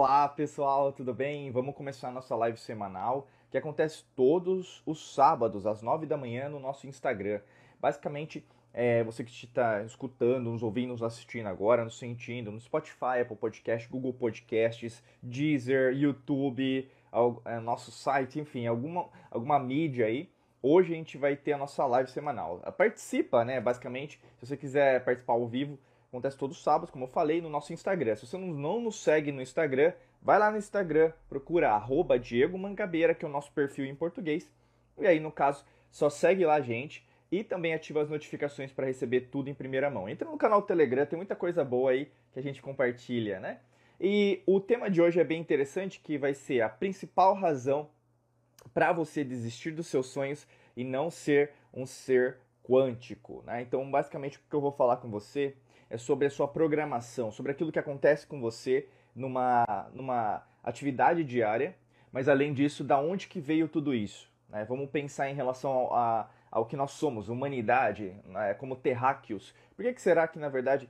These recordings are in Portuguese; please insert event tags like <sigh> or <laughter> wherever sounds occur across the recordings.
Olá pessoal, tudo bem? Vamos começar nossa live semanal que acontece todos os sábados às 9 da manhã no nosso Instagram. Basicamente, é, você que está escutando, nos ouvindo, nos assistindo agora, nos sentindo no Spotify, Apple Podcast, Google Podcasts, Deezer, YouTube, ao, é, nosso site, enfim, alguma, alguma mídia aí. Hoje a gente vai ter a nossa live semanal. Participa, né? Basicamente, se você quiser participar ao vivo, Acontece todos os sábados, como eu falei, no nosso Instagram. Se você não nos segue no Instagram, vai lá no Instagram, procura arroba Diego Mangabeira, que é o nosso perfil em português. E aí, no caso, só segue lá a gente e também ativa as notificações para receber tudo em primeira mão. Entra no canal Telegram, tem muita coisa boa aí que a gente compartilha, né? E o tema de hoje é bem interessante, que vai ser a principal razão para você desistir dos seus sonhos e não ser um ser quântico, né? Então, basicamente, o que eu vou falar com você é sobre a sua programação, sobre aquilo que acontece com você numa, numa atividade diária, mas além disso, da onde que veio tudo isso? Né? Vamos pensar em relação ao, a, ao que nós somos, humanidade, né? como terráqueos. Por que, que será que, na verdade,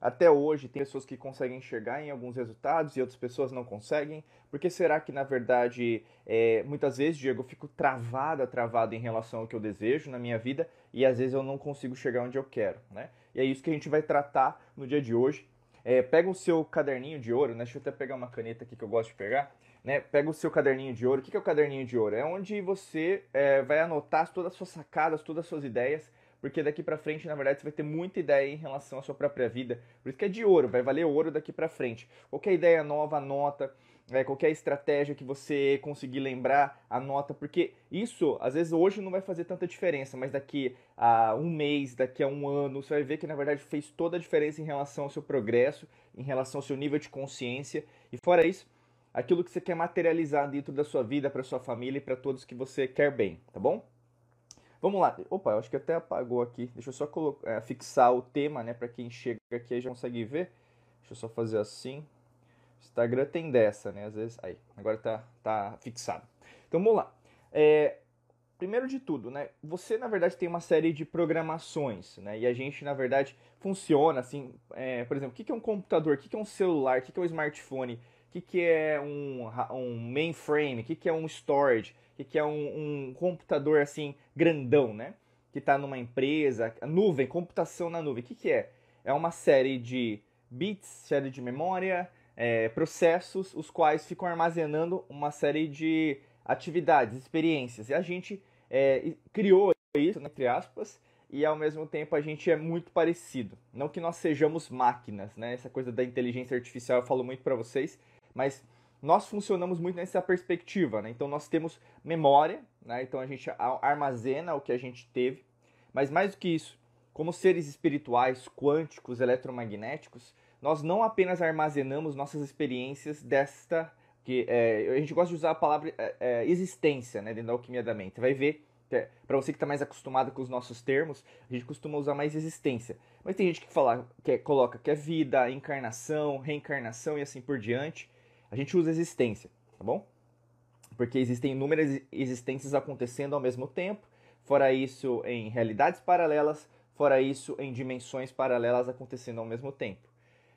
até hoje tem pessoas que conseguem enxergar em alguns resultados e outras pessoas não conseguem? Por que será que, na verdade, é, muitas vezes, Diego, eu fico travada, travada em relação ao que eu desejo na minha vida e às vezes eu não consigo chegar onde eu quero, né? E é isso que a gente vai tratar no dia de hoje. É, pega o seu caderninho de ouro, né? Deixa eu até pegar uma caneta aqui que eu gosto de pegar. Né? Pega o seu caderninho de ouro. O que é o caderninho de ouro? É onde você é, vai anotar todas as suas sacadas, todas as suas ideias, porque daqui para frente, na verdade, você vai ter muita ideia em relação à sua própria vida. Por isso que é de ouro, vai valer ouro daqui para frente. Qualquer ideia nova, anota é, qualquer estratégia que você conseguir lembrar, anota, porque isso, às vezes, hoje não vai fazer tanta diferença, mas daqui a um mês, daqui a um ano, você vai ver que, na verdade, fez toda a diferença em relação ao seu progresso, em relação ao seu nível de consciência, e fora isso, aquilo que você quer materializar dentro da sua vida, para sua família e para todos que você quer bem, tá bom? Vamos lá. Opa, eu acho que até apagou aqui. Deixa eu só colocar, é, fixar o tema, né, para quem chega aqui já consegue ver. Deixa eu só fazer assim. Instagram tem dessa, né? Às vezes. Aí, agora tá, tá fixado. Então vamos lá. É, primeiro de tudo, né? Você na verdade tem uma série de programações, né? E a gente na verdade funciona assim. É, por exemplo, o que é um computador? O que é um celular? O que é um smartphone? O que é um, um mainframe? O que é um storage? O que é um, um computador assim grandão, né? Que está numa empresa, nuvem, computação na nuvem. O que, que é? É uma série de bits, série de memória, é, processos os quais ficam armazenando uma série de atividades, experiências. E a gente é, criou isso, né, entre aspas, e ao mesmo tempo a gente é muito parecido. Não que nós sejamos máquinas, né? Essa coisa da inteligência artificial eu falo muito para vocês, mas nós funcionamos muito nessa perspectiva, né? Então nós temos memória, né? Então a gente armazena o que a gente teve, mas mais do que isso, como seres espirituais, quânticos, eletromagnéticos, nós não apenas armazenamos nossas experiências desta que é, a gente gosta de usar a palavra é, é, existência né, dentro da alquimia da mente. Vai ver, é, para você que está mais acostumado com os nossos termos, a gente costuma usar mais existência. Mas tem gente que fala, que é, coloca que é vida, encarnação, reencarnação e assim por diante. A gente usa existência, tá bom? Porque existem inúmeras existências acontecendo ao mesmo tempo. Fora isso, em realidades paralelas. Fora isso, em dimensões paralelas acontecendo ao mesmo tempo.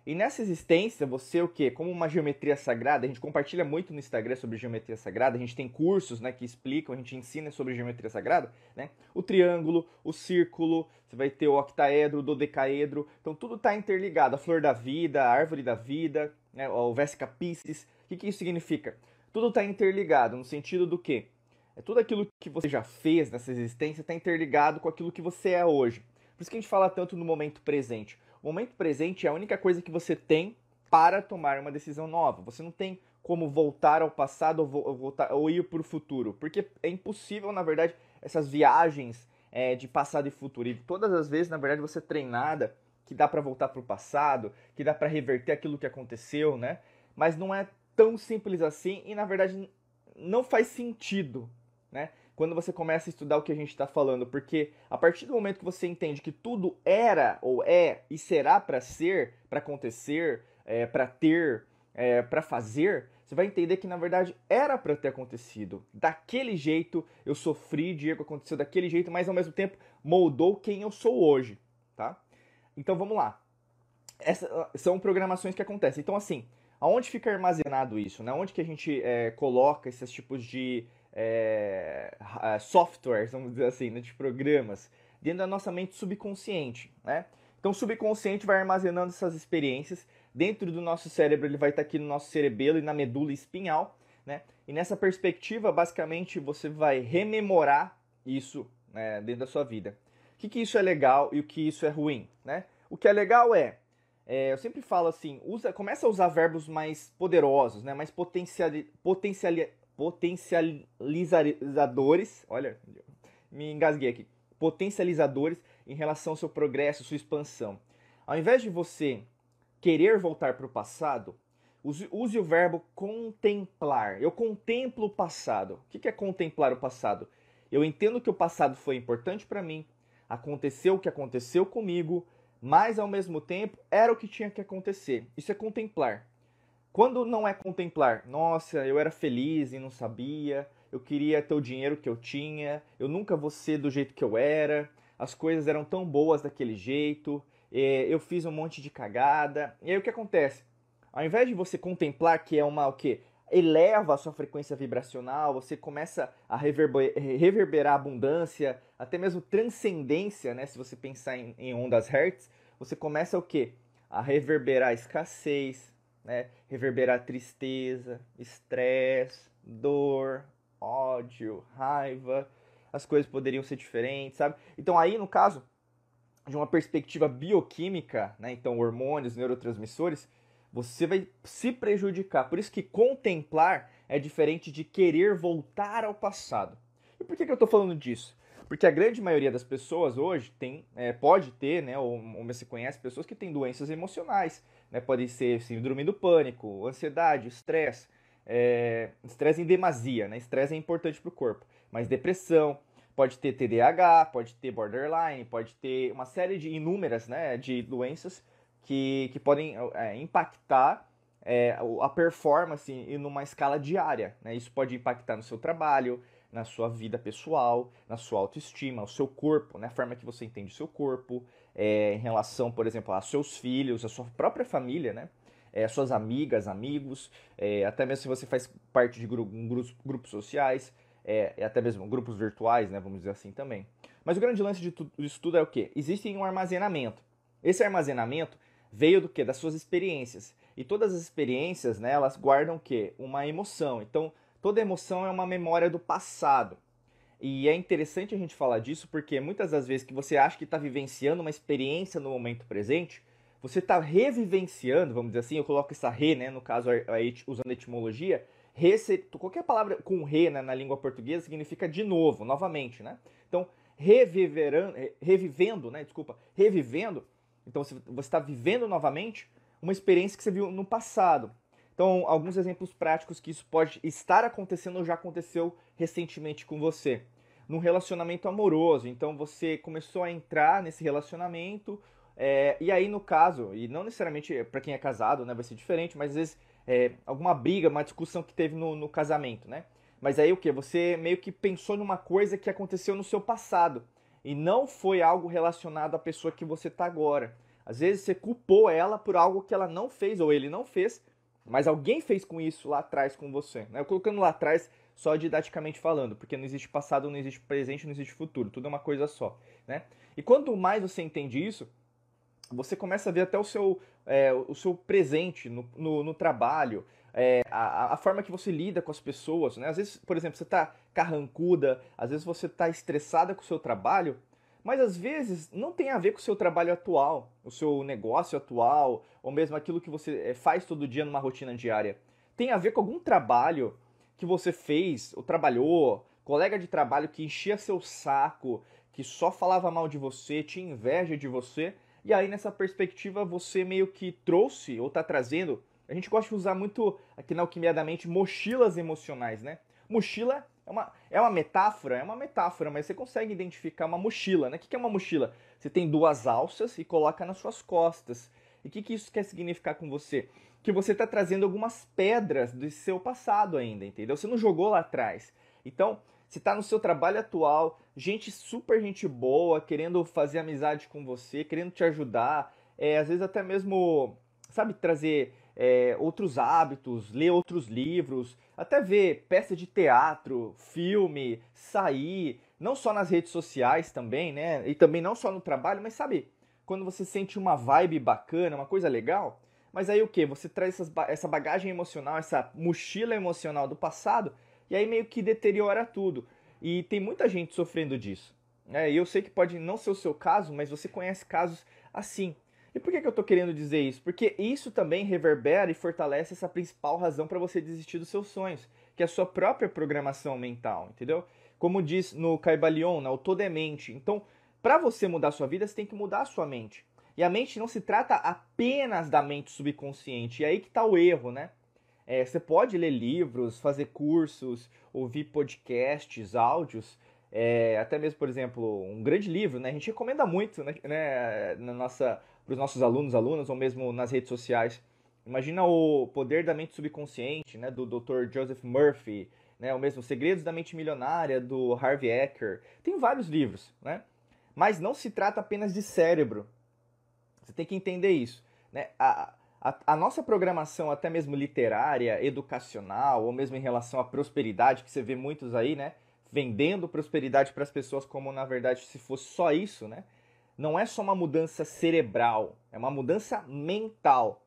E nessa existência, você o quê? Como uma geometria sagrada, a gente compartilha muito no Instagram sobre geometria sagrada, a gente tem cursos né, que explicam, a gente ensina sobre geometria sagrada, né? O triângulo, o círculo, você vai ter o octaedro, o dodecaedro, então tudo está interligado, a flor da vida, a árvore da vida, né, o Vesica Piscis. O que, que isso significa? Tudo está interligado, no sentido do quê? É tudo aquilo que você já fez nessa existência está interligado com aquilo que você é hoje. Por isso que a gente fala tanto no momento presente. O momento presente é a única coisa que você tem para tomar uma decisão nova. Você não tem como voltar ao passado ou, voltar, ou ir para o futuro, porque é impossível, na verdade, essas viagens é, de passado e futuro. E todas as vezes, na verdade, você é treinada que dá para voltar para o passado, que dá para reverter aquilo que aconteceu, né? Mas não é tão simples assim e, na verdade, não faz sentido, né? Quando você começa a estudar o que a gente está falando, porque a partir do momento que você entende que tudo era ou é e será para ser, para acontecer, é, para ter, é, para fazer, você vai entender que na verdade era para ter acontecido. Daquele jeito eu sofri, Diego aconteceu daquele jeito, mas ao mesmo tempo moldou quem eu sou hoje, tá? Então vamos lá. Essas são programações que acontecem. Então assim, aonde fica armazenado isso? Né? Onde que a gente é, coloca esses tipos de é, softwares, vamos dizer assim, né, de programas, dentro da nossa mente subconsciente, né? Então o subconsciente vai armazenando essas experiências, dentro do nosso cérebro ele vai estar aqui no nosso cerebelo e na medula espinhal, né? E nessa perspectiva, basicamente, você vai rememorar isso né, dentro da sua vida. O que, que isso é legal e o que isso é ruim, né? O que é legal é, é eu sempre falo assim, usa, começa a usar verbos mais poderosos, né? Mais potenciali, potenciali, potencializadores, olha, me engasguei aqui, potencializadores em relação ao seu progresso, sua expansão. Ao invés de você querer voltar para o passado, use, use, o verbo contemplar. Eu contemplo o passado. O que é contemplar o passado? Eu entendo que o passado foi importante para mim, aconteceu o que aconteceu comigo, mas ao mesmo tempo era o que tinha que acontecer. Isso é contemplar. Quando não é contemplar, nossa, eu era feliz e não sabia, eu queria ter o dinheiro que eu tinha, eu nunca vou ser do jeito que eu era, as coisas eram tão boas daquele jeito, é, eu fiz um monte de cagada. E aí o que acontece? Ao invés de você contemplar que é uma o quê? eleva a sua frequência vibracional, você começa a reverberar abundância, até mesmo transcendência, né? Se você pensar em, em ondas Hertz, você começa o quê? A reverberar escassez, né? reverberar tristeza, estresse, dor, ódio, raiva, as coisas poderiam ser diferentes, sabe? Então aí, no caso, de uma perspectiva bioquímica, né? Então hormônios, neurotransmissores, você vai se prejudicar. Por isso que contemplar é diferente de querer voltar ao passado. E por que, que eu estou falando disso? Porque a grande maioria das pessoas hoje tem, é, pode ter, né, ou, ou se conhece pessoas que têm doenças emocionais, né, pode ser síndrome do pânico, ansiedade, estresse, é, estresse em demasia, né, estresse é importante para o corpo, mas depressão, pode ter TDAH, pode ter borderline, pode ter uma série de inúmeras, né, de doenças que, que podem é, impactar é, a performance em numa escala diária, né, isso pode impactar no seu trabalho, na sua vida pessoal, na sua autoestima, o seu corpo, né? a forma que você entende o seu corpo, é, em relação, por exemplo, a seus filhos, a sua própria família, né? É, suas amigas, amigos, é, até mesmo se você faz parte de grupo, grupos, grupos sociais, é, até mesmo grupos virtuais, né? Vamos dizer assim também. Mas o grande lance de tudo, disso tudo é o quê? Existe um armazenamento. Esse armazenamento veio do quê? Das suas experiências. E todas as experiências, né, elas guardam o quê? Uma emoção. Então, Toda emoção é uma memória do passado. E é interessante a gente falar disso porque muitas das vezes que você acha que está vivenciando uma experiência no momento presente, você está revivenciando, vamos dizer assim, eu coloco essa re, né, no caso usando etimologia, qualquer palavra com re né, na língua portuguesa significa de novo, novamente, né? Então, revivendo, né, desculpa, revivendo, então você está vivendo novamente uma experiência que você viu no passado. Então, alguns exemplos práticos que isso pode estar acontecendo ou já aconteceu recentemente com você. Num relacionamento amoroso, então você começou a entrar nesse relacionamento, é, e aí no caso, e não necessariamente para quem é casado, né, vai ser diferente, mas às vezes é, alguma briga, uma discussão que teve no, no casamento, né? Mas aí o que? Você meio que pensou numa coisa que aconteceu no seu passado e não foi algo relacionado à pessoa que você está agora. Às vezes você culpou ela por algo que ela não fez ou ele não fez mas alguém fez com isso lá atrás com você. Né? Colocando lá atrás só didaticamente falando, porque não existe passado, não existe presente, não existe futuro, tudo é uma coisa só. Né? E quanto mais você entende isso, você começa a ver até o seu, é, o seu presente no, no, no trabalho, é, a, a, forma que você lida com as pessoas. Né? Às vezes, por exemplo, você está carrancuda, às vezes você está estressada com o seu trabalho, mas às vezes não tem a ver com o seu trabalho atual, o seu negócio atual, ou mesmo aquilo que você eh, faz todo dia numa rotina diária. Tem a ver com algum trabalho que você fez ou trabalhou, colega de trabalho que enchia seu saco, que só falava mal de você, tinha inveja de você, e aí nessa perspectiva você meio que trouxe ou está trazendo. A gente gosta de usar muito aqui na Alquimia da Mente mochilas emocionais, né? Mochila é uma, é uma metáfora? É uma metáfora, mas você consegue identificar uma mochila, né? O que é uma mochila? Você tem duas alças e coloca nas suas costas. E o que, que isso quer significar com você? Que você está trazendo algumas pedras do seu passado ainda, entendeu? Você não jogou lá atrás. Então, você está no seu trabalho atual, gente super gente boa, querendo fazer amizade com você, querendo te ajudar, é, às vezes até mesmo sabe, trazer é, outros hábitos, ler outros livros, até ver peça de teatro, filme, sair, não só nas redes sociais também, né? E também não só no trabalho, mas sabe, quando você sente uma vibe bacana, uma coisa legal, mas aí o que? Você traz essas, essa bagagem emocional, essa mochila emocional do passado, e aí meio que deteriora tudo. E tem muita gente sofrendo disso. É, eu sei que pode não ser o seu caso, mas você conhece casos assim. E por que, que eu estou querendo dizer isso? Porque isso também reverbera e fortalece essa principal razão para você desistir dos seus sonhos, que é a sua própria programação mental, entendeu? Como diz no Caibalion, na Todo é Mente. Então, para você mudar a sua vida, você tem que mudar a sua mente. E a mente não se trata apenas da mente subconsciente. E aí que está o erro, né? É, você pode ler livros, fazer cursos, ouvir podcasts, áudios, é, até mesmo, por exemplo, um grande livro, né? A gente recomenda muito, né? né na nossa para os nossos alunos, alunas, ou mesmo nas redes sociais. Imagina o poder da mente subconsciente, né, do Dr. Joseph Murphy, né, o mesmo Segredos da Mente Milionária, do Harvey Ecker. Tem vários livros, né? Mas não se trata apenas de cérebro. Você tem que entender isso. Né? A, a, a nossa programação, até mesmo literária, educacional, ou mesmo em relação à prosperidade, que você vê muitos aí, né? Vendendo prosperidade para as pessoas como, na verdade, se fosse só isso, né? não é só uma mudança cerebral, é uma mudança mental.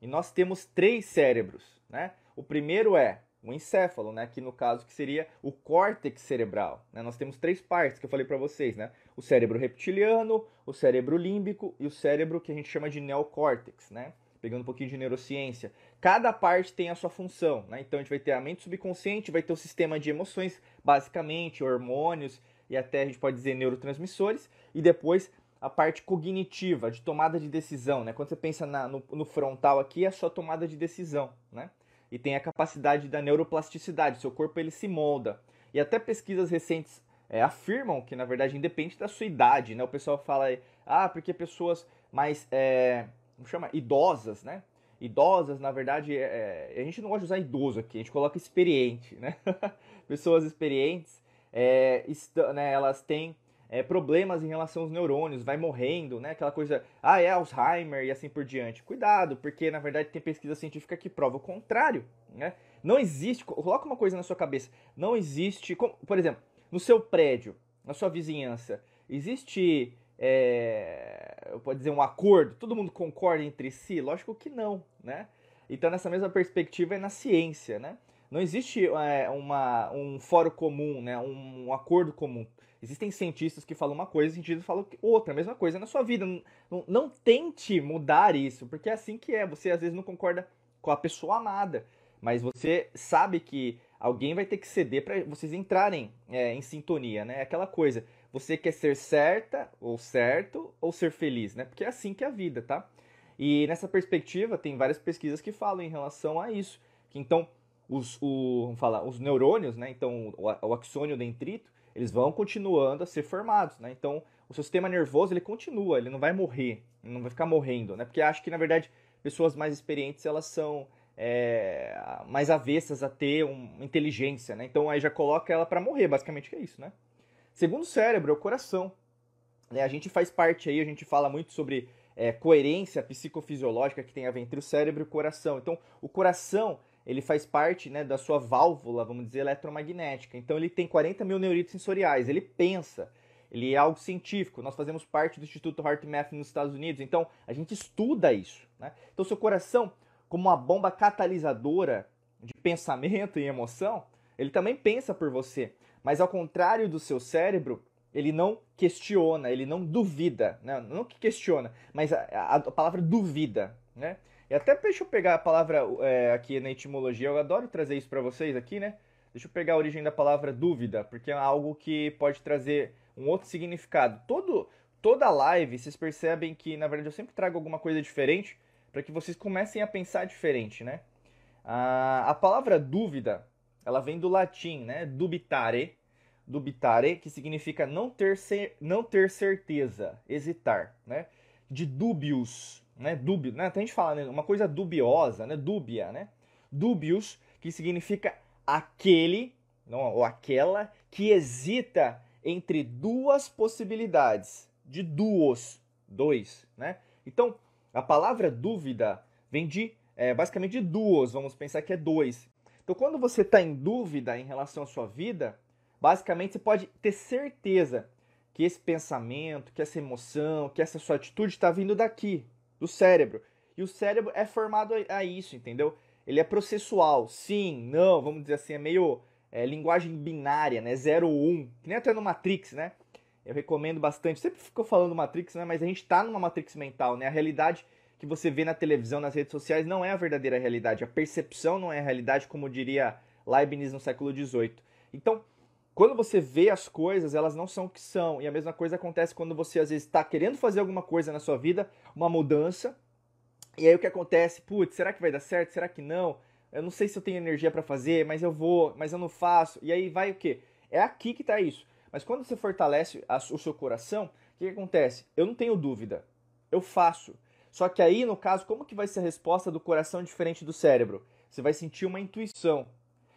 E nós temos três cérebros, né? O primeiro é o encéfalo, né? Que no caso que seria o córtex cerebral. Né? Nós temos três partes que eu falei para vocês, né? O cérebro reptiliano, o cérebro límbico e o cérebro que a gente chama de neocórtex, né? Pegando um pouquinho de neurociência. Cada parte tem a sua função, né? Então a gente vai ter a mente subconsciente, vai ter o sistema de emoções, basicamente hormônios e até a gente pode dizer neurotransmissores, e depois a parte cognitiva, de tomada de decisão, né? Quando você pensa na, no, no, frontal aqui, é sua tomada de decisão, né? E tem a capacidade da neuroplasticidade, seu corpo ele se molda. E até pesquisas recentes é, afirmam que, na verdade, independe da sua idade, né? O pessoal fala, ah, porque pessoas mais, é, como chama, idosas, né? Idosas, na verdade, é, é a gente não gosta de usar idoso aqui, a gente coloca experiente, né? <laughs> pessoas experientes, é, né, elas têm é, problemas em relação aos neurônios, vai morrendo, né? Aquela coisa, ah, é Alzheimer e assim por diante. Cuidado, porque na verdade tem pesquisa científica que prova o contrário, né? Não existe, coloca uma coisa na sua cabeça, não existe, por exemplo, no seu prédio, na sua vizinhança, existe, é, eu posso dizer, um acordo, todo mundo concorda entre si? Lógico que não, né? Então nessa mesma perspectiva é na ciência, né? Não existe é, uma, um fórum comum, né? um, um acordo comum Existem cientistas que falam uma coisa e cientistas falam outra, a mesma coisa na sua vida. Não, não, tente mudar isso, porque é assim que é. Você às vezes não concorda com a pessoa amada, mas você sabe que alguém vai ter que ceder para vocês entrarem é, em sintonia, né? Aquela coisa, você quer ser certa ou certo ou ser feliz, né? Porque é assim que é a vida, tá? E nessa perspectiva, tem várias pesquisas que falam em relação a isso. Que então, os, o, vamos falar, os neurônios, né? Então, o, o axônio dentrito, eles vão continuando a ser formados, né? Então, o sistema nervoso, ele continua, ele não vai morrer, não vai ficar morrendo, né? Porque acho que, na verdade, pessoas mais experientes, elas são é, mais avessas a ter uma inteligência, né? Então, aí já coloca ela para morrer, basicamente, é isso, né? Segundo cérebro, é o coração. Né? A gente faz parte aí, a gente fala muito sobre é, coerência psicofisiológica que tem a ver entre o cérebro e o coração. Então, o coração ele faz parte né, da sua válvula, vamos dizer, eletromagnética. Então ele tem 40 mil neuritos sensoriais, ele pensa, ele é algo científico. Nós fazemos parte do Instituto HeartMath nos Estados Unidos, então a gente estuda isso. Né? Então seu coração, como uma bomba catalisadora de pensamento e emoção, ele também pensa por você. Mas ao contrário do seu cérebro, ele não questiona, ele não duvida. Né? Não que questiona, mas a, a, a palavra duvida. Né? E até deixa eu pegar a palavra é, aqui na etimologia, eu adoro trazer isso para vocês aqui, né? Deixa eu pegar a origem da palavra dúvida, porque é algo que pode trazer um outro significado. Todo, toda live, vocês percebem que, na verdade, eu sempre trago alguma coisa diferente para que vocês comecem a pensar diferente, né? A, a palavra dúvida, ela vem do latim, né? Dubitare, dubitare, que significa não ter, não ter certeza, hesitar, né? De dubius, né? Dúbio, né? Então a gente fala, né? Uma coisa dubiosa, né? Dúbia, né? Dubius, que significa aquele, não, ou aquela, que hesita entre duas possibilidades, de duos, dois, né? Então, a palavra dúvida vem de é, basicamente de duos, vamos pensar que é dois. Então, quando você está em dúvida em relação à sua vida, basicamente você pode ter certeza que esse pensamento, que essa emoção, que essa sua atitude está vindo daqui, do cérebro. E o cérebro é formado a isso, entendeu? Ele é processual, sim, não, vamos dizer assim, é meio é, linguagem binária, né? 0 ou 1, um, que nem até no Matrix, né? Eu recomendo bastante. Sempre ficou falando Matrix, né? Mas a gente está numa Matrix mental, né? A realidade que você vê na televisão, nas redes sociais, não é a verdadeira realidade. A percepção não é a realidade, como diria Leibniz no século XVIII. Então, quando você vê as coisas, elas não são o que são. E a mesma coisa acontece quando você, às vezes, está querendo fazer alguma coisa na sua vida, uma mudança, e aí o que acontece? Putz, será que vai dar certo? Será que não? Eu não sei se eu tenho energia para fazer, mas eu vou, mas eu não faço. E aí vai o quê? É aqui que está isso. Mas quando você fortalece o seu coração, o que, que acontece? Eu não tenho dúvida. Eu faço. Só que aí, no caso, como que vai ser a resposta do coração diferente do cérebro? Você vai sentir uma intuição.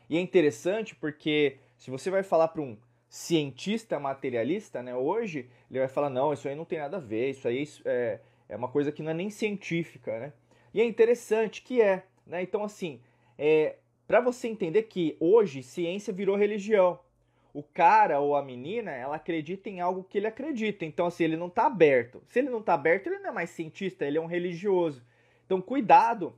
E é interessante porque se você vai falar para um cientista materialista, né, hoje, ele vai falar, não, isso aí não tem nada a ver, isso aí é, é uma coisa que não é nem científica, né? E é interessante que é, né? Então, assim, é, para você entender que hoje ciência virou religião o cara ou a menina, ela acredita em algo que ele acredita. Então, assim, ele não está aberto. Se ele não está aberto, ele não é mais cientista, ele é um religioso. Então, cuidado.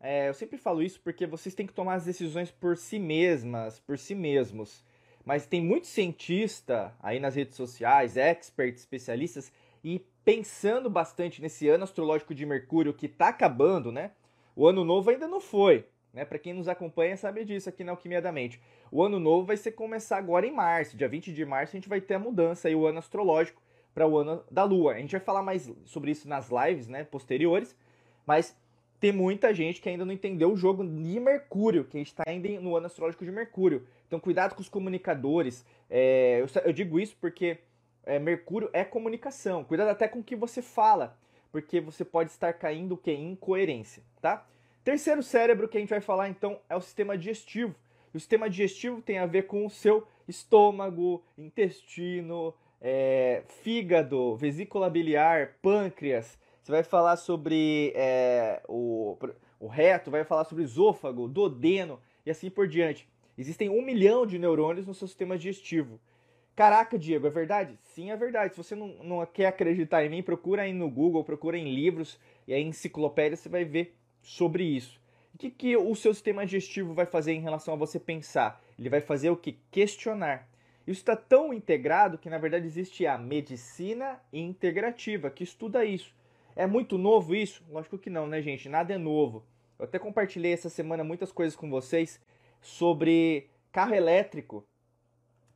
É, eu sempre falo isso porque vocês têm que tomar as decisões por si mesmas, por si mesmos. Mas tem muito cientista aí nas redes sociais, experts, especialistas, e pensando bastante nesse ano astrológico de Mercúrio que está acabando, né? O ano novo ainda não foi. Né? Para quem nos acompanha sabe disso aqui na Alquimia da Mente. O ano novo vai ser começar agora em março, dia 20 de março a gente vai ter a mudança aí, o ano astrológico para o ano da Lua. A gente vai falar mais sobre isso nas lives né, posteriores, mas tem muita gente que ainda não entendeu o jogo de Mercúrio, que a gente está ainda no ano astrológico de Mercúrio. Então cuidado com os comunicadores. É, eu, eu, digo isso porque é, Mercúrio é comunicação. Cuidado até com o que você fala, porque você pode estar caindo o que? Incoerência, tá? Terceiro cérebro que a gente vai falar então é o sistema digestivo. O sistema digestivo tem a ver com o seu estômago, intestino, é, fígado, vesícula biliar, pâncreas. Você vai falar sobre é, o, o reto, vai falar sobre esôfago, duodeno e assim por diante. Existem um milhão de neurônios no seu sistema digestivo. Caraca, Diego, é verdade? Sim, é verdade. Se você não, não quer acreditar em mim, procura aí no Google, procura em livros e aí em enciclopédia você vai ver sobre isso. O que, que o seu sistema digestivo vai fazer em relação a você pensar? Ele vai fazer o que? Questionar. Isso está tão integrado que, na verdade, existe a medicina integrativa, que estuda isso. É muito novo isso? Lógico que não, né, gente? Nada é novo. Eu até compartilhei essa semana muitas coisas com vocês sobre carro elétrico.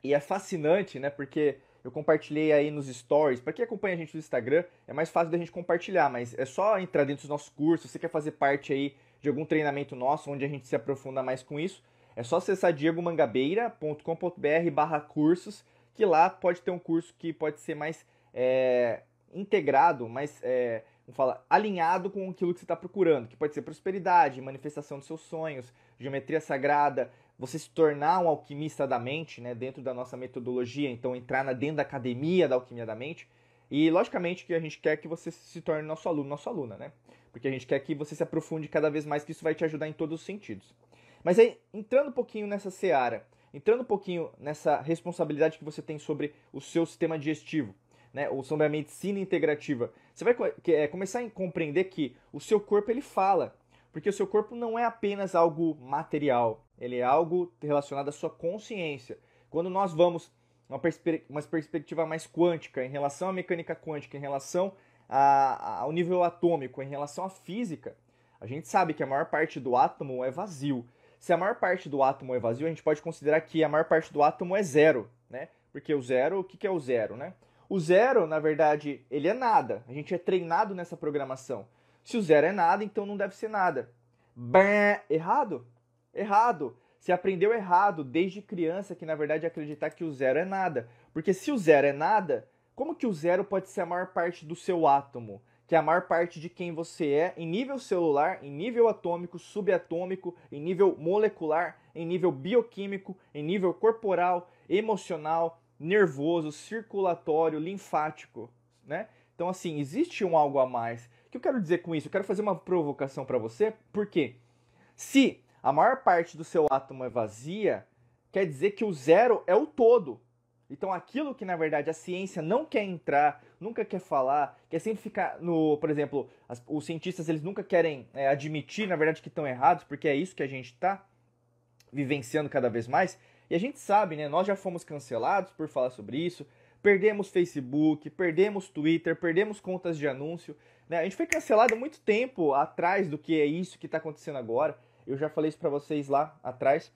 E é fascinante, né? Porque eu compartilhei aí nos stories. Para quem acompanha a gente no Instagram, é mais fácil da gente compartilhar, mas é só entrar dentro dos nossos cursos. Se você quer fazer parte aí de algum treinamento nosso, onde a gente se aprofunda mais com isso, é só acessar diegomangabeira.com.br barra cursos, que lá pode ter um curso que pode ser mais é, integrado, mais é, vamos falar, alinhado com aquilo que você está procurando, que pode ser prosperidade, manifestação dos seus sonhos, geometria sagrada, você se tornar um alquimista da mente, né, dentro da nossa metodologia, então entrar na, dentro da academia da alquimia da mente. E logicamente que a gente quer que você se torne nosso aluno, nossa aluna, né? Porque a gente quer que você se aprofunde cada vez mais, que isso vai te ajudar em todos os sentidos. Mas aí, entrando um pouquinho nessa seara, entrando um pouquinho nessa responsabilidade que você tem sobre o seu sistema digestivo, né, ou sobre a medicina integrativa, você vai é, começar a compreender que o seu corpo ele fala, porque o seu corpo não é apenas algo material, ele é algo relacionado à sua consciência. Quando nós vamos uma, perspe uma perspectiva mais quântica, em relação à mecânica quântica, em relação a, ao nível atômico, em relação à física, a gente sabe que a maior parte do átomo é vazio. Se a maior parte do átomo é vazio, a gente pode considerar que a maior parte do átomo é zero, né? Porque o zero, o que é o zero, né? O zero, na verdade, ele é nada. A gente é treinado nessa programação. Se o zero é nada, então não deve ser nada. Bem, errado? Errado. Você aprendeu errado desde criança que na verdade acreditar que o zero é nada. Porque se o zero é nada, como que o zero pode ser a maior parte do seu átomo? Que é a maior parte de quem você é em nível celular, em nível atômico, subatômico, em nível molecular, em nível bioquímico, em nível corporal, emocional, nervoso, circulatório, linfático, né? Então assim, existe um algo a mais O que eu quero dizer com isso? Eu quero fazer uma provocação para você, porque se a maior parte do seu átomo é vazia, quer dizer que o zero é o todo. Então aquilo que na verdade a ciência não quer entrar, nunca quer falar, quer sempre ficar no, por exemplo, as, os cientistas eles nunca querem é, admitir na verdade que estão errados, porque é isso que a gente está vivenciando cada vez mais. E a gente sabe, né? Nós já fomos cancelados por falar sobre isso, perdemos Facebook, perdemos Twitter, perdemos contas de anúncio. Né? A gente foi cancelado há muito tempo atrás do que é isso que está acontecendo agora. Eu já falei isso para vocês lá atrás.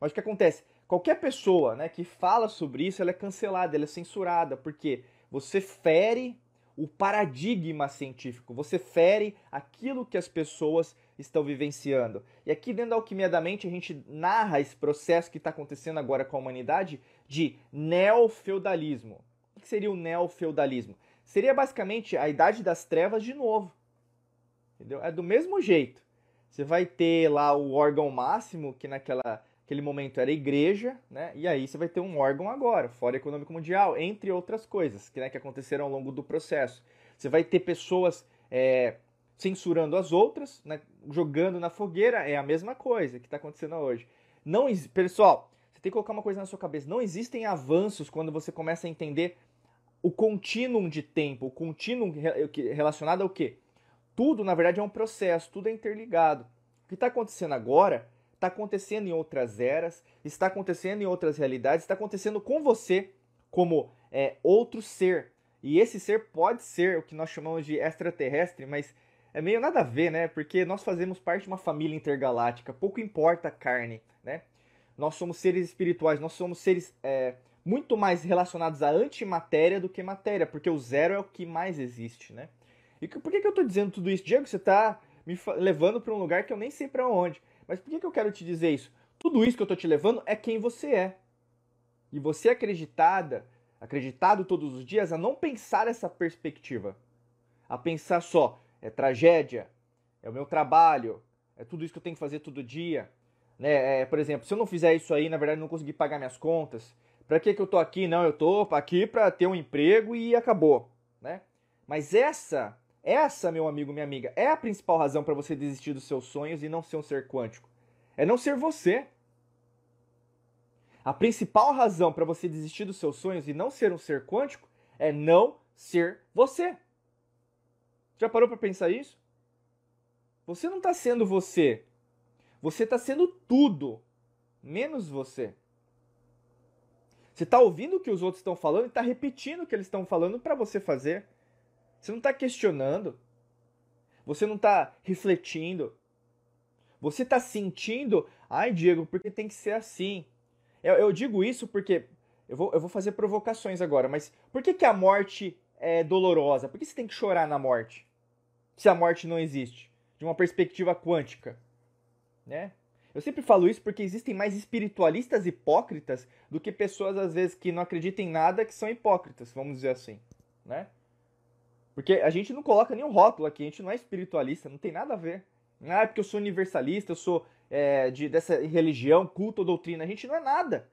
Mas o que acontece? Qualquer pessoa né, que fala sobre isso, ela é cancelada, ela é censurada, porque você fere o paradigma científico, você fere aquilo que as pessoas estão vivenciando. E aqui dentro da Alquimia da Mente a gente narra esse processo que está acontecendo agora com a humanidade de neofeudalismo. O que seria o neofeudalismo? Seria basicamente a idade das trevas de novo. Entendeu? É do mesmo jeito. Você vai ter lá o órgão máximo, que naquela aquele momento era igreja, né? E aí você vai ter um órgão agora, Fórum Econômico Mundial, entre outras coisas que, né, que aconteceram ao longo do processo. Você vai ter pessoas é, censurando as outras, né, jogando na fogueira, é a mesma coisa que está acontecendo hoje. Não, pessoal, você tem que colocar uma coisa na sua cabeça. Não existem avanços quando você começa a entender o contínuo de tempo, o contínuo relacionado ao quê? Tudo, na verdade, é um processo, tudo é interligado. O que está acontecendo agora está acontecendo em outras eras, está acontecendo em outras realidades, está acontecendo com você como é, outro ser. E esse ser pode ser o que nós chamamos de extraterrestre, mas é meio nada a ver, né? Porque nós fazemos parte de uma família intergaláctica, pouco importa a carne, né? Nós somos seres espirituais, nós somos seres é, muito mais relacionados à antimatéria do que matéria, porque o zero é o que mais existe, né? E por que, que eu estou dizendo tudo isso? Diego, você está me levando para um lugar que eu nem sei para onde. Mas por que, que eu quero te dizer isso? Tudo isso que eu estou te levando é quem você é. E você acreditada, acreditado todos os dias a não pensar essa perspectiva. A pensar só, é tragédia, é o meu trabalho, é tudo isso que eu tenho que fazer todo dia. Né? É, por exemplo, se eu não fizer isso aí, na verdade, não consegui pagar minhas contas. Para que, que eu tô aqui? Não, eu tô aqui para ter um emprego e acabou, né? Mas essa essa, meu amigo, minha amiga, é a principal razão para você desistir dos seus sonhos e não ser um ser quântico. É não ser você. A principal razão para você desistir dos seus sonhos e não ser um ser quântico é não ser você. Já parou para pensar isso? Você não está sendo você. Você está sendo tudo, menos você. Você está ouvindo o que os outros estão falando e está repetindo o que eles estão falando para você fazer. Você não está questionando. Você não está refletindo. Você está sentindo, ai Diego, porque tem que ser assim. Eu, eu, digo isso porque. Eu vou, eu vou fazer provocações agora, mas por que, que a morte é dolorosa? Por que você tem que chorar na morte? Se a morte não existe? De uma perspectiva quântica. Né? Eu sempre falo isso porque existem mais espiritualistas hipócritas do que pessoas, às vezes, que não acreditam em nada que são hipócritas, vamos dizer assim. Né? Porque a gente não coloca nenhum rótulo aqui, a gente não é espiritualista, não tem nada a ver. Ah, é porque eu sou universalista, eu sou é, de, dessa religião, culto ou doutrina. A gente não é nada.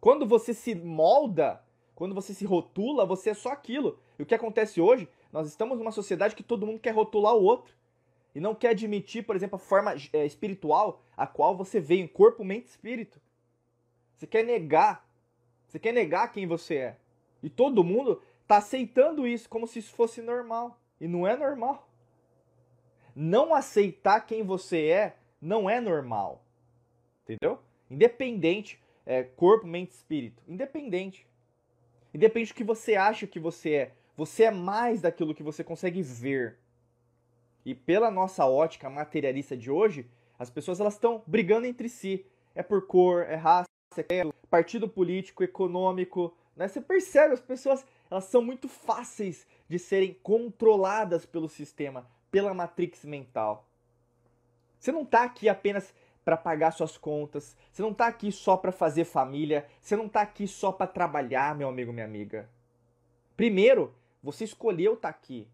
Quando você se molda, quando você se rotula, você é só aquilo. E o que acontece hoje, nós estamos numa sociedade que todo mundo quer rotular o outro. E não quer admitir, por exemplo, a forma é, espiritual a qual você veio em corpo, mente e espírito. Você quer negar. Você quer negar quem você é. E todo mundo tá aceitando isso como se isso fosse normal. E não é normal. Não aceitar quem você é não é normal. Entendeu? Independente, é, corpo, mente, espírito. Independente. Independente do que você acha que você é. Você é mais daquilo que você consegue ver. E pela nossa ótica materialista de hoje, as pessoas elas estão brigando entre si. É por cor, é raça, é partido político, econômico. Né? Você percebe, as pessoas elas são muito fáceis de serem controladas pelo sistema, pela matrix mental. Você não está aqui apenas para pagar suas contas, você não está aqui só para fazer família, você não está aqui só para trabalhar, meu amigo, minha amiga. Primeiro, você escolheu estar tá aqui.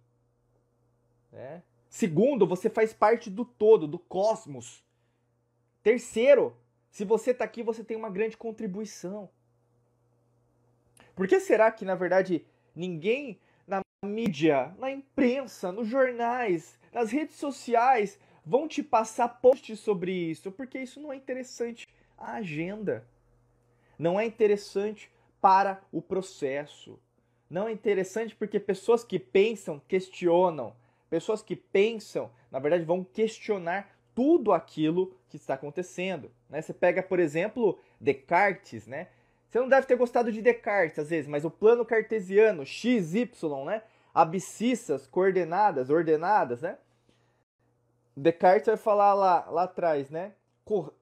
Né? Segundo, você faz parte do todo, do cosmos. Terceiro, se você está aqui, você tem uma grande contribuição. Por que será que, na verdade, ninguém na mídia, na imprensa, nos jornais, nas redes sociais vão te passar posts sobre isso, porque isso não é interessante à agenda. Não é interessante para o processo. Não é interessante porque pessoas que pensam questionam. Pessoas que pensam, na verdade, vão questionar tudo aquilo que está acontecendo. Né? Você pega, por exemplo, Descartes, né? Você não deve ter gostado de Descartes às vezes, mas o plano cartesiano, x, y, né? Abscissas, coordenadas, ordenadas, né? Descartes vai falar lá, lá atrás, né?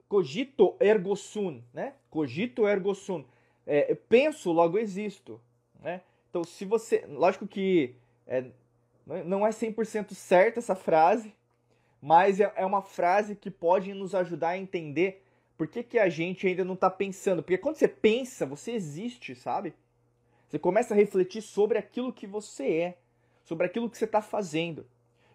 Cogito ergo sum, né? Cogito ergo sum. É, penso, logo existo, né? Então, se você... Lógico que é, não é 100% certa essa frase, mas é, é uma frase que pode nos ajudar a entender por que, que a gente ainda não está pensando. Porque quando você pensa, você existe, sabe? Você começa a refletir sobre aquilo que você é, sobre aquilo que você está fazendo.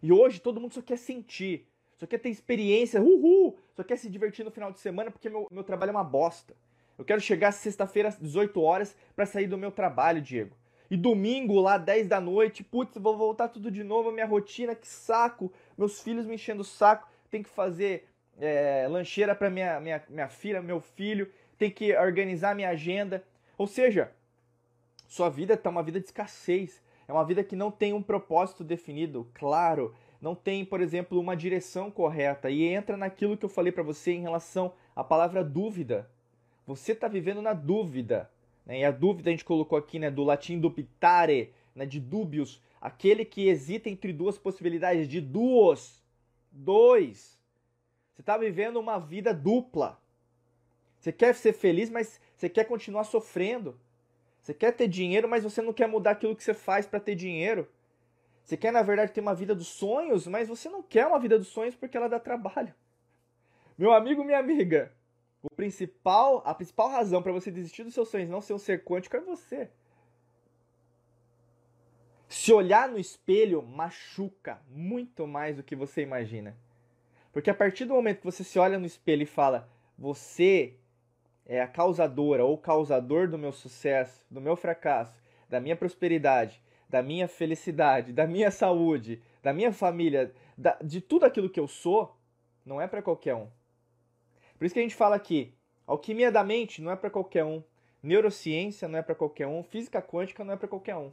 E hoje todo mundo só quer sentir, só quer ter experiência, uhul, só quer se divertir no final de semana porque meu, meu trabalho é uma bosta. Eu quero chegar sexta-feira às 18 horas para sair do meu trabalho, Diego. E domingo, lá 10 da noite, putz, vou voltar tudo de novo, minha rotina, que saco. Meus filhos me enchendo o saco, tem que fazer é, lancheira para minha, minha, minha filha, meu filho, tem que organizar minha agenda. Ou seja, sua vida está uma vida de escassez. É uma vida que não tem um propósito definido, claro. Não tem, por exemplo, uma direção correta. E entra naquilo que eu falei para você em relação à palavra dúvida. Você está vivendo na dúvida. Né? E a dúvida a gente colocou aqui né, do latim dubitare, né, de dúbios, aquele que hesita entre duas possibilidades, de duos, dois. Você está vivendo uma vida dupla. Você quer ser feliz, mas você quer continuar sofrendo. Você quer ter dinheiro, mas você não quer mudar aquilo que você faz para ter dinheiro. Você quer, na verdade, ter uma vida dos sonhos, mas você não quer uma vida dos sonhos porque ela dá trabalho. Meu amigo, minha amiga, o principal, a principal razão para você desistir dos seus sonhos não ser um ser quântico é você. Se olhar no espelho machuca muito mais do que você imagina. Porque a partir do momento que você se olha no espelho e fala, você é a causadora ou causador do meu sucesso, do meu fracasso, da minha prosperidade, da minha felicidade, da minha saúde, da minha família, da, de tudo aquilo que eu sou, não é para qualquer um. Por isso que a gente fala aqui, alquimia da mente não é para qualquer um, neurociência não é para qualquer um, física quântica não é para qualquer um.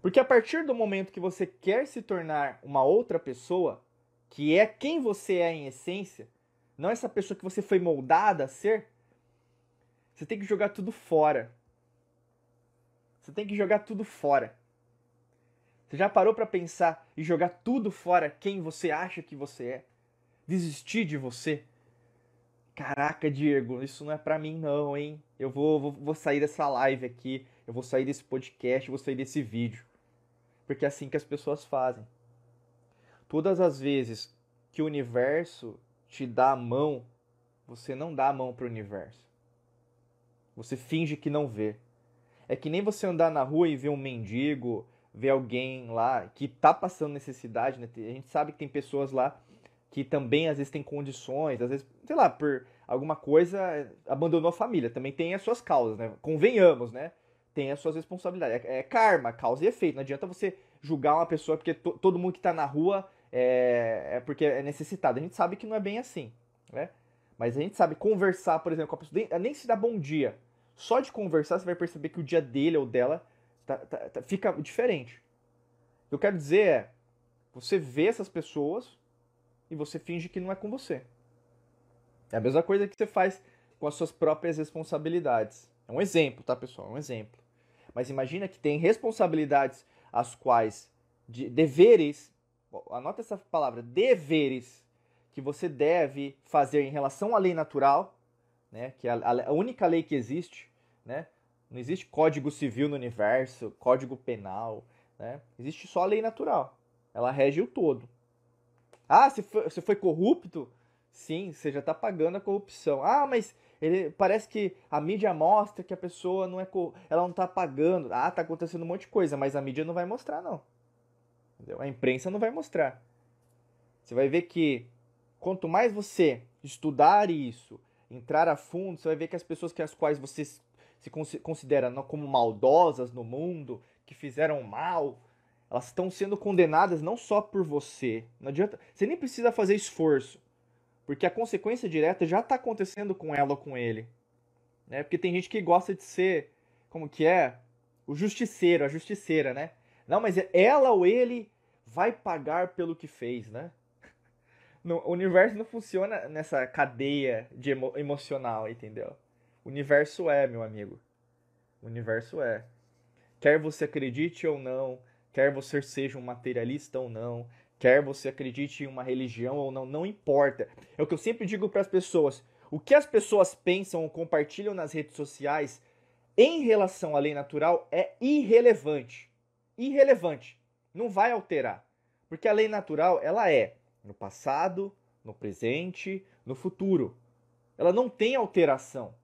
Porque a partir do momento que você quer se tornar uma outra pessoa, que é quem você é em essência, não essa pessoa que você foi moldada a ser, você tem que jogar tudo fora. Você tem que jogar tudo fora. Você já parou para pensar e jogar tudo fora quem você acha que você é? Desistir de você? Caraca, Diego, isso não é pra mim não, hein? Eu vou, vou, vou sair dessa live aqui, eu vou sair desse podcast, eu vou sair desse vídeo. Porque é assim que as pessoas fazem. Todas as vezes que o universo te dá a mão, você não dá a mão pro universo. Você finge que não vê. É que nem você andar na rua e ver um mendigo, ver alguém lá que tá passando necessidade, né? A gente sabe que tem pessoas lá que também às vezes tem condições, às vezes, sei lá, por alguma coisa abandonou a família, também tem as suas causas, né? Convenhamos, né? Tem as suas responsabilidades. É, é karma, causa e efeito. Não adianta você julgar uma pessoa porque to, todo mundo que tá na rua é, é, porque é necessitado. A gente sabe que não é bem assim, né? Mas a gente sabe conversar, por exemplo, com a pessoa, nem se dá bom dia. Só de conversar você vai perceber que o dia dele ou dela tá, tá, tá, fica diferente. O que eu quero dizer é, você vê essas pessoas, e você finge que não é com você. É a mesma coisa que você faz com as suas próprias responsabilidades. É um exemplo, tá, pessoal? É um exemplo. Mas imagina que tem responsabilidades as quais de deveres, anota essa palavra, deveres que você deve fazer em relação à lei natural, né, que é a, a única lei que existe, né? Não existe código civil no universo, código penal, né? Existe só a lei natural. Ela rege o todo. Ah, você foi, você foi corrupto? Sim, você já está pagando a corrupção. Ah, mas ele parece que a mídia mostra que a pessoa não é ela não está pagando. Ah, tá acontecendo um monte de coisa, mas a mídia não vai mostrar não. Entendeu? A imprensa não vai mostrar. Você vai ver que quanto mais você estudar isso, entrar a fundo, você vai ver que as pessoas que as quais você se considera como maldosas no mundo, que fizeram mal, elas estão sendo condenadas não só por você. Não adianta, você nem precisa fazer esforço, porque a consequência direta já está acontecendo com ela ou com ele. Né? Porque tem gente que gosta de ser, como que é, o justiceiro, a justiceira, né? Não, mas ela ou ele vai pagar pelo que fez, né? <laughs> No, o universo não funciona nessa cadeia de emo, emocional, entendeu? O universo é, meu amigo. O universo é. Quer você acredite ou não, quer você seja um materialista ou não, quer você acredite em uma religião ou não, não importa. É o que eu sempre digo para as pessoas. O que as pessoas pensam ou compartilham nas redes sociais em relação à lei natural é irrelevante. Irrelevante. Não vai alterar. Porque a lei natural, ela é no passado, no presente, no futuro. Ela não tem alteração.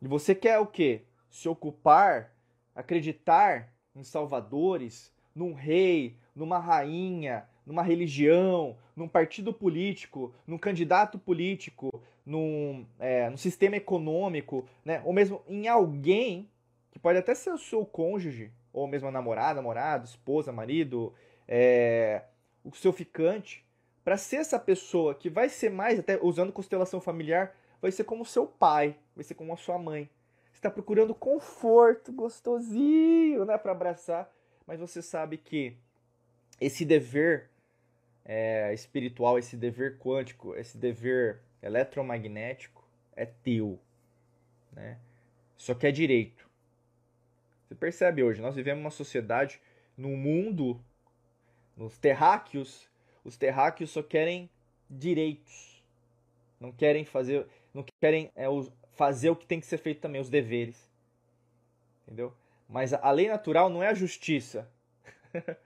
E você quer o quê? Se ocupar, acreditar em salvadores, num rei, numa rainha, numa religião, num partido político, num candidato político, num, é, num sistema econômico, né? ou mesmo em alguém que pode até ser o seu cônjuge, ou mesmo a namorada, namorado, esposa, marido, é, o seu ficante, para ser essa pessoa que vai ser mais, até usando constelação familiar, vai ser como seu pai, vai ser como a sua mãe. Está procurando conforto gostosinho, né, para abraçar, mas você sabe que esse dever é, espiritual, esse dever quântico, esse dever eletromagnético é teu, né? Só que é direito. Você percebe hoje, nós vivemos uma sociedade, num mundo, nos terráqueos, os terráqueos só querem direitos. Não querem fazer, não querem é, fazer o que tem que ser feito também, os deveres. Entendeu? Mas a lei natural não é a justiça. <laughs>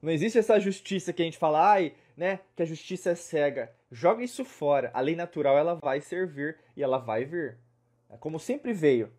não existe essa justiça que a gente fala, ai, né, que a justiça é cega. Joga isso fora. A lei natural ela vai servir e ela vai vir. É como sempre veio.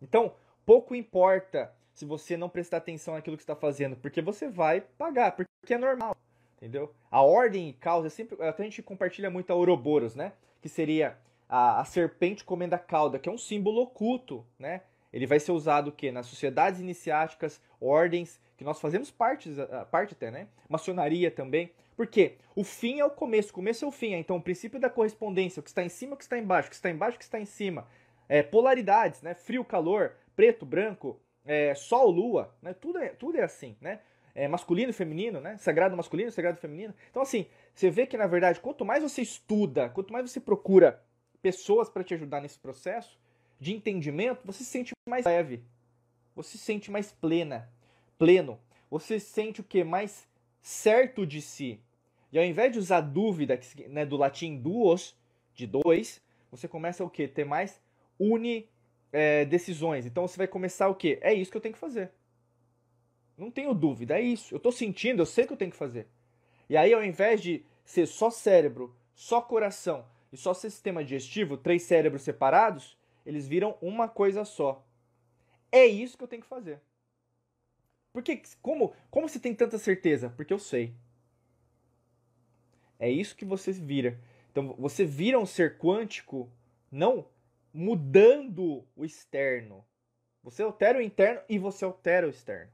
Então, pouco importa se você não prestar atenção naquilo que está fazendo, porque você vai pagar, porque é normal, entendeu? A ordem e causa é sempre, até a gente compartilha muito a Ouroboros, né? Que seria a, a serpente comendo a cauda, que é um símbolo oculto, né? Ele vai ser usado o quê? Nas sociedades iniciáticas, ordens, que nós fazemos parte, parte até, né? Maçonaria também. Por quê? O fim é o começo, o começo é o fim. Então, o princípio da correspondência, o que está em cima, o que está embaixo, o que está embaixo, o que está em cima. É, polaridades, né? Frio, calor, preto, branco, é, sol, lua, né? Tudo é, tudo é assim, né? É, masculino e feminino, né? Sagrado masculino, sagrado feminino. Então, assim, você vê que, na verdade, quanto mais você estuda, quanto mais você procura pessoas para te ajudar nesse processo de entendimento, você se sente mais leve. Você se sente mais plena, pleno. Você se sente o que? Mais certo de si. E ao invés de usar dúvida, né, do latim duos, de dois, você começa o que? Ter mais uni é, decisões. Então você vai começar o quê? É isso que eu tenho que fazer. Não tenho dúvida, é isso. Eu estou sentindo, eu sei que eu tenho que fazer. E aí, ao invés de ser só cérebro, só coração e só sistema digestivo, três cérebros separados, eles viram uma coisa só. É isso que eu tenho que fazer. Porque como como você tem tanta certeza? Porque eu sei. É isso que você vira. Então você vira um ser quântico não mudando o externo. Você altera o interno e você altera o externo.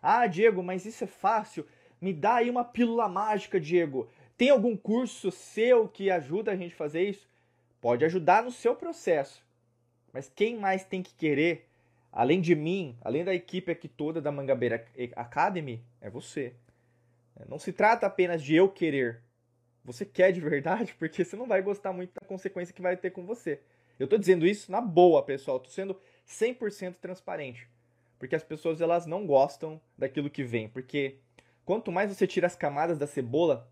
Ah, Diego, mas isso é fácil. Me dá aí uma pílula mágica, Diego. Tem algum curso seu que ajuda a gente a fazer isso? Pode ajudar no seu processo. Mas quem mais tem que querer, além de mim, além da equipe aqui toda da Mangabeira Academy, é você. Não se trata apenas de eu querer. Você quer de verdade, porque você não vai gostar muito da consequência que vai ter com você. Eu tô dizendo isso na boa, pessoal. Tô sendo 100% transparente. Porque as pessoas elas não gostam daquilo que vem. Porque quanto mais você tira as camadas da cebola,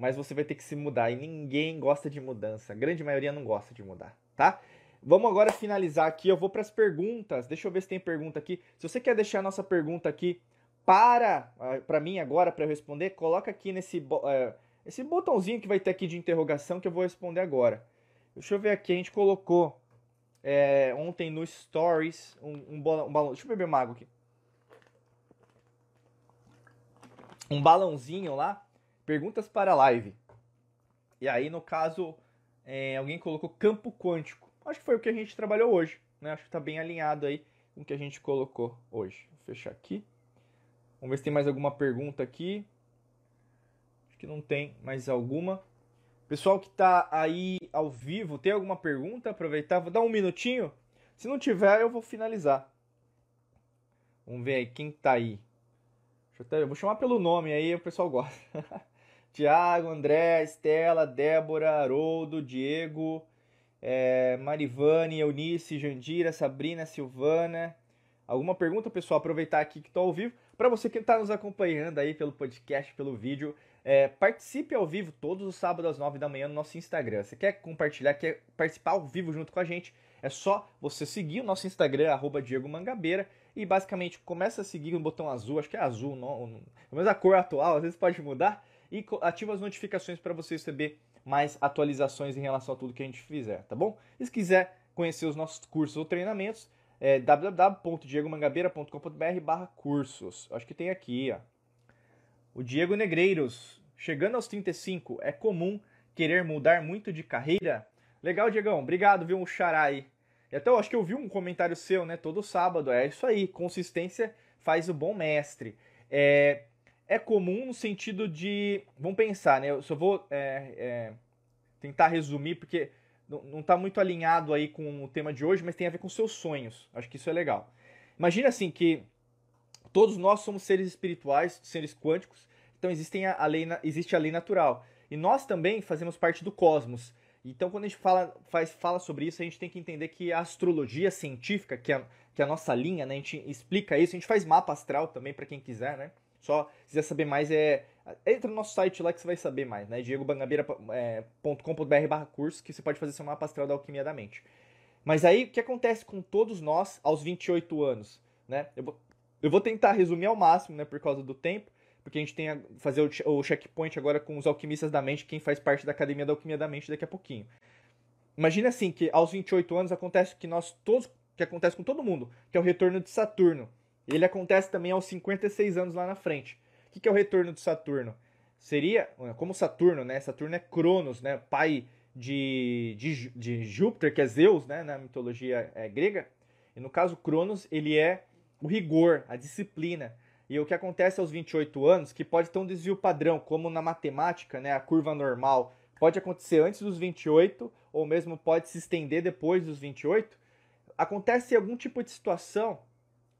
mais você vai ter que se mudar. E ninguém gosta de mudança. A grande maioria não gosta de mudar, tá? Vamos agora finalizar aqui. Eu vou para as perguntas. Deixa eu ver se tem pergunta aqui. Se você quer deixar a nossa pergunta aqui para ah, para mim agora para eu responder, coloca aqui nesse uh, esse botãozinho que vai ter aqui de interrogação que eu vou responder agora. Deixa eu ver aqui, a gente colocou é, ontem no Stories um, um, um balão. Deixa eu beber uma água aqui. Um balãozinho lá. Perguntas para a live. E aí, no caso, é, alguém colocou campo quântico. Acho que foi o que a gente trabalhou hoje. Né? Acho que está bem alinhado aí com o que a gente colocou hoje. Vou fechar aqui. Vamos ver se tem mais alguma pergunta aqui. Acho que não tem mais alguma. Pessoal que está aí ao vivo, tem alguma pergunta? Aproveitar, vou dar um minutinho. Se não tiver, eu vou finalizar. Vamos ver aí quem está aí. Eu, até, eu vou chamar pelo nome aí, o pessoal gosta. <laughs> Tiago, André, Estela, Débora, Haroldo, Diego, é, Marivane, Eunice, Jandira, Sabrina, Silvana. Alguma pergunta, pessoal? Aproveitar aqui que estou ao vivo. Para você que está nos acompanhando aí pelo podcast, pelo vídeo, é, participe ao vivo todos os sábados às 9 da manhã no nosso Instagram. Você quer compartilhar, quer participar ao vivo junto com a gente? É só você seguir o nosso Instagram, arroba Diego Mangabeira, e basicamente começa a seguir o botão azul, acho que é azul, não, não, mas a cor atual, às vezes pode mudar, e ativa as notificações para você receber mais atualizações em relação a tudo que a gente fizer, tá bom? E se quiser conhecer os nossos cursos ou treinamentos, é www.diegomangabeira.com.br barra cursos. Acho que tem aqui, ó. O Diego Negreiros. Chegando aos 35, é comum querer mudar muito de carreira? Legal, Diegão. Obrigado, viu? Um xará aí. E até eu acho que eu vi um comentário seu, né? Todo sábado. É isso aí. Consistência faz o bom mestre. É, é comum no sentido de. Vamos pensar, né? Eu só vou é, é, tentar resumir, porque não está muito alinhado aí com o tema de hoje, mas tem a ver com seus sonhos. Acho que isso é legal. Imagina assim que Todos nós somos seres espirituais, seres quânticos, então existem a, lei, existe a lei natural. E nós também fazemos parte do cosmos. Então, quando a gente fala, faz, fala sobre isso, a gente tem que entender que a astrologia científica, que é, que é a nossa linha, né, a gente explica isso, a gente faz mapa astral também para quem quiser, né? Só se quiser saber mais, é entra no nosso site lá que você vai saber mais, né? diegobangabeira.com.br é, barra curso, que você pode fazer seu mapa astral da alquimia da mente. Mas aí, o que acontece com todos nós aos 28 anos, né? Eu eu vou tentar resumir ao máximo, né, por causa do tempo, porque a gente tem a fazer o, o checkpoint agora com os alquimistas da mente, quem faz parte da Academia da Alquimia da Mente daqui a pouquinho. Imagina assim que aos 28 anos acontece que nós todos que acontece com todo mundo, que é o retorno de Saturno. Ele acontece também aos 56 anos lá na frente. O que é o retorno de Saturno? Seria, como Saturno, né? Saturno é Cronos, né? Pai de, de, de Júpiter, que é Zeus, né? Na mitologia é, grega. E no caso, Cronos, ele é o rigor, a disciplina. E o que acontece aos 28 anos, que pode ter um desvio padrão, como na matemática, né, a curva normal, pode acontecer antes dos 28, ou mesmo pode se estender depois dos 28, acontece algum tipo de situação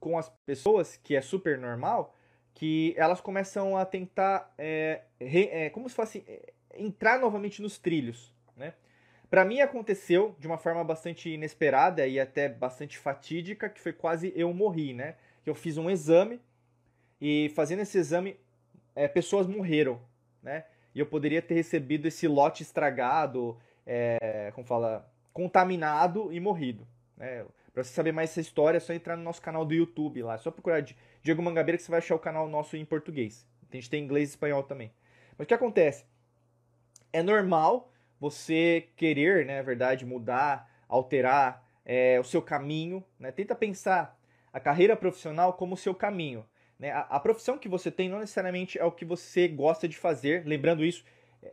com as pessoas, que é super normal, que elas começam a tentar, é, re, é, como se fosse, é, entrar novamente nos trilhos, né? Para mim aconteceu de uma forma bastante inesperada e até bastante fatídica, que foi quase eu morri, né? Eu fiz um exame e fazendo esse exame, é, pessoas morreram, né? E eu poderia ter recebido esse lote estragado, é, como fala, contaminado e morrido. Né? Para você saber mais essa história, é só entrar no nosso canal do YouTube lá. É só procurar Diego Mangabeira que você vai achar o canal nosso em português. A gente tem inglês e espanhol também. Mas o que acontece? É normal você querer, né, na verdade, mudar, alterar é, o seu caminho. Né? Tenta pensar a carreira profissional como o seu caminho. Né? A, a, profissão que você tem não necessariamente é o que você gosta de fazer. Lembrando isso,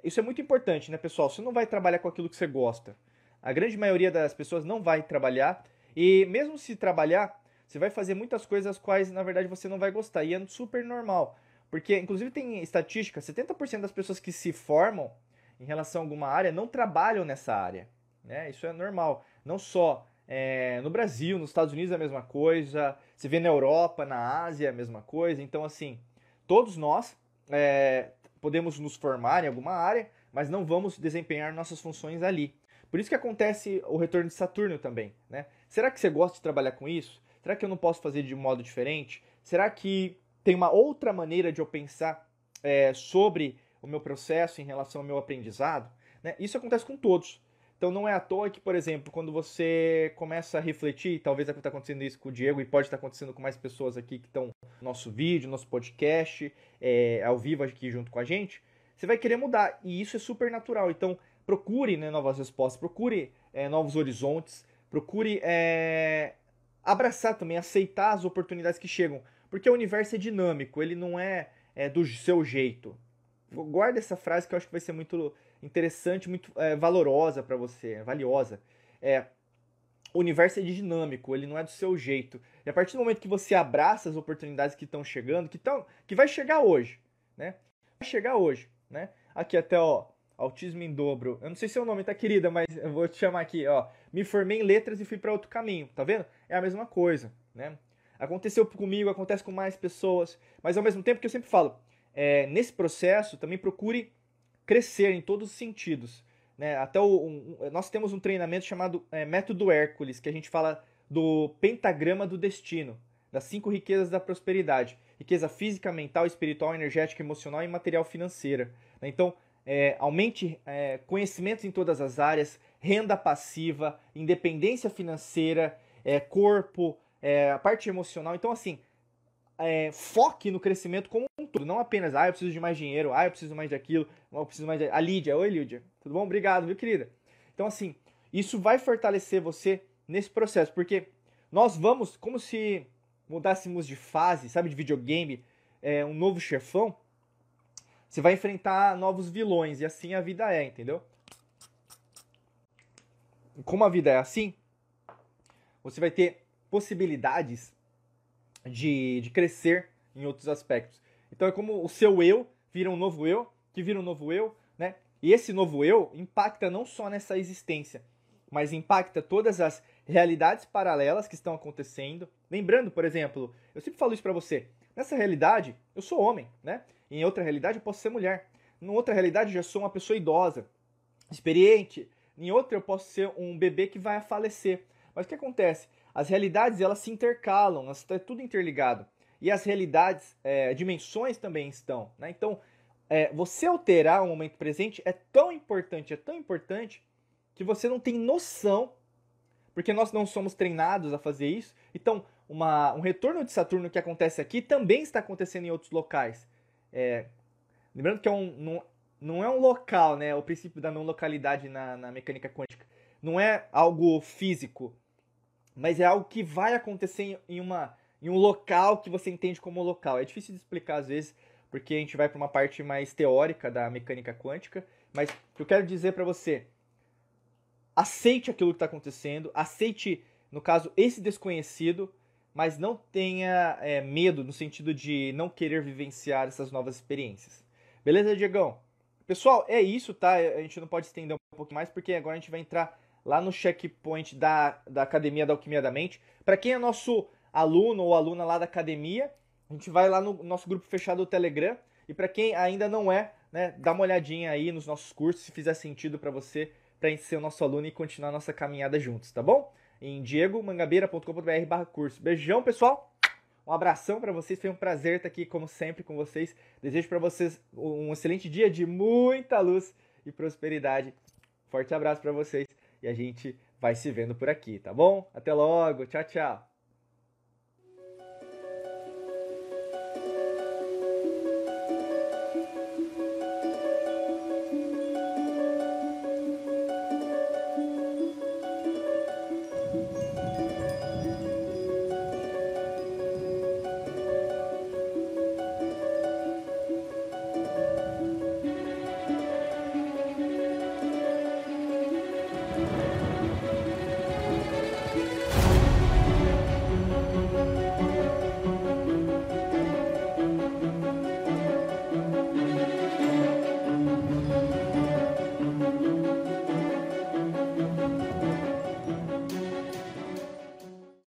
isso é muito importante, né, pessoal? Você não vai trabalhar com aquilo que você gosta. A grande maioria das pessoas não vai trabalhar. E mesmo se trabalhar, você vai fazer muitas coisas as quais, na verdade, você não vai gostar. E é super normal. Porque, inclusive, tem estatística: 70% das pessoas que se formam em relação a alguma área não trabalham nessa área. Né? Isso é normal. Não só é, no Brasil, nos Estados Unidos é a mesma coisa, se vê na Europa, na Ásia é a mesma coisa. Então, assim, todos nós é, podemos nos formar em alguma área, mas não vamos desempenhar nossas funções ali. Por isso que acontece o retorno de Saturno também. Né? Será que você gosta de trabalhar com isso? Será que eu não posso fazer de modo diferente? Será que tem uma outra maneira de eu pensar é, sobre o meu processo em relação ao meu aprendizado. Né? Isso acontece com todos. Então não é à toa que, por exemplo, quando você começa a refletir, talvez está acontecendo isso com o Diego e pode estar acontecendo com mais pessoas aqui que estão no nosso vídeo, nosso podcast, é, ao vivo aqui junto com a gente, você vai querer mudar. E isso é super natural. Então procure né, novas respostas, procure é, novos horizontes, procure é, abraçar também, aceitar as oportunidades que chegam. Porque o universo é dinâmico, ele não é, é do seu jeito. Guarda essa frase que eu acho que vai ser muito interessante, muito é, valorosa para você, valiosa. É, o universo é dinâmico, ele não é do seu jeito. E a partir do momento que você abraça as oportunidades que estão chegando, que, tão, que vai chegar hoje, né? Vai chegar hoje, né? Aqui até, ó, autismo em dobro. Eu não sei se o nome, tá, querida, mas eu vou te chamar aqui, ó. Me formei em letras e fui para outro caminho, tá vendo? É a mesma coisa, né? Aconteceu comigo, acontece com mais pessoas, mas ao mesmo tempo que eu sempre falo, é, nesse processo também procure crescer em todos os sentidos. Né? Até o, um, nós temos um treinamento chamado é, Método Hércules, que a gente fala do pentagrama do destino, das cinco riquezas da prosperidade: riqueza física, mental, espiritual, energética, emocional e material financeira. Né? Então, é, aumente é, conhecimentos em todas as áreas, renda passiva, independência financeira, é, corpo, é, a parte emocional. Então, assim, é, foque no crescimento como um todo, não apenas, ah, eu preciso de mais dinheiro, ah, eu preciso mais daquilo, eu preciso mais de... A Lídia, oi Lídia, tudo bom? Obrigado, viu, querida? Então, assim, isso vai fortalecer você nesse processo, porque nós vamos, como se mudássemos de fase, sabe, de videogame, é, um novo chefão, você vai enfrentar novos vilões, e assim a vida é, entendeu? Como a vida é assim, você vai ter possibilidades de, de crescer em outros aspectos. Então é como o seu eu vira um novo eu, que vira um novo eu, né? E esse novo eu impacta não só nessa existência, mas impacta todas as realidades paralelas que estão acontecendo. Lembrando, por exemplo, eu sempre falo isso para você. Nessa realidade, eu sou homem, né? Em outra realidade, eu posso ser mulher. Em outra realidade, eu já sou uma pessoa idosa, experiente. Em outra, eu posso ser um bebê que vai falecer. Mas o que acontece? as realidades elas se intercalam, está tudo interligado. E as realidades, é, dimensões também estão. Né? Então, é, você alterar o momento presente é tão importante, é tão importante, que você não tem noção, porque nós não somos treinados a fazer isso. Então, uma, um retorno de Saturno que acontece aqui também está acontecendo em outros locais. É, lembrando que é um, não é um local, né? O princípio da não localidade na, na mecânica quântica. Não é algo físico mas é algo que vai acontecer em, uma, em um local que você entende como local. É difícil de explicar às vezes, porque a gente vai para uma parte mais teórica da mecânica quântica, mas eu quero dizer para você, aceite aquilo que está acontecendo, aceite, no caso, esse desconhecido, mas não tenha é, medo no sentido de não querer vivenciar essas novas experiências. Beleza, Diegão? Pessoal, é isso, tá? A gente não pode estender um pouco mais, porque agora a gente vai entrar lá no checkpoint da, da Academia da Alquimia da Mente. Para quem é nosso aluno ou aluna lá da academia, a gente vai lá no nosso grupo fechado do Telegram. E para quem ainda não é, né, dá uma olhadinha aí nos nossos cursos, se fizer sentido para você, para ser o nosso aluno e continuar a nossa caminhada juntos, tá bom? Em diegomangabeira.com.br curso. Beijão, pessoal! Um abração para vocês, foi um prazer estar aqui, como sempre, com vocês. Desejo para vocês um excelente dia de muita luz e prosperidade. Forte abraço para vocês e a gente vai se vendo por aqui, tá bom? Até logo, tchau, tchau.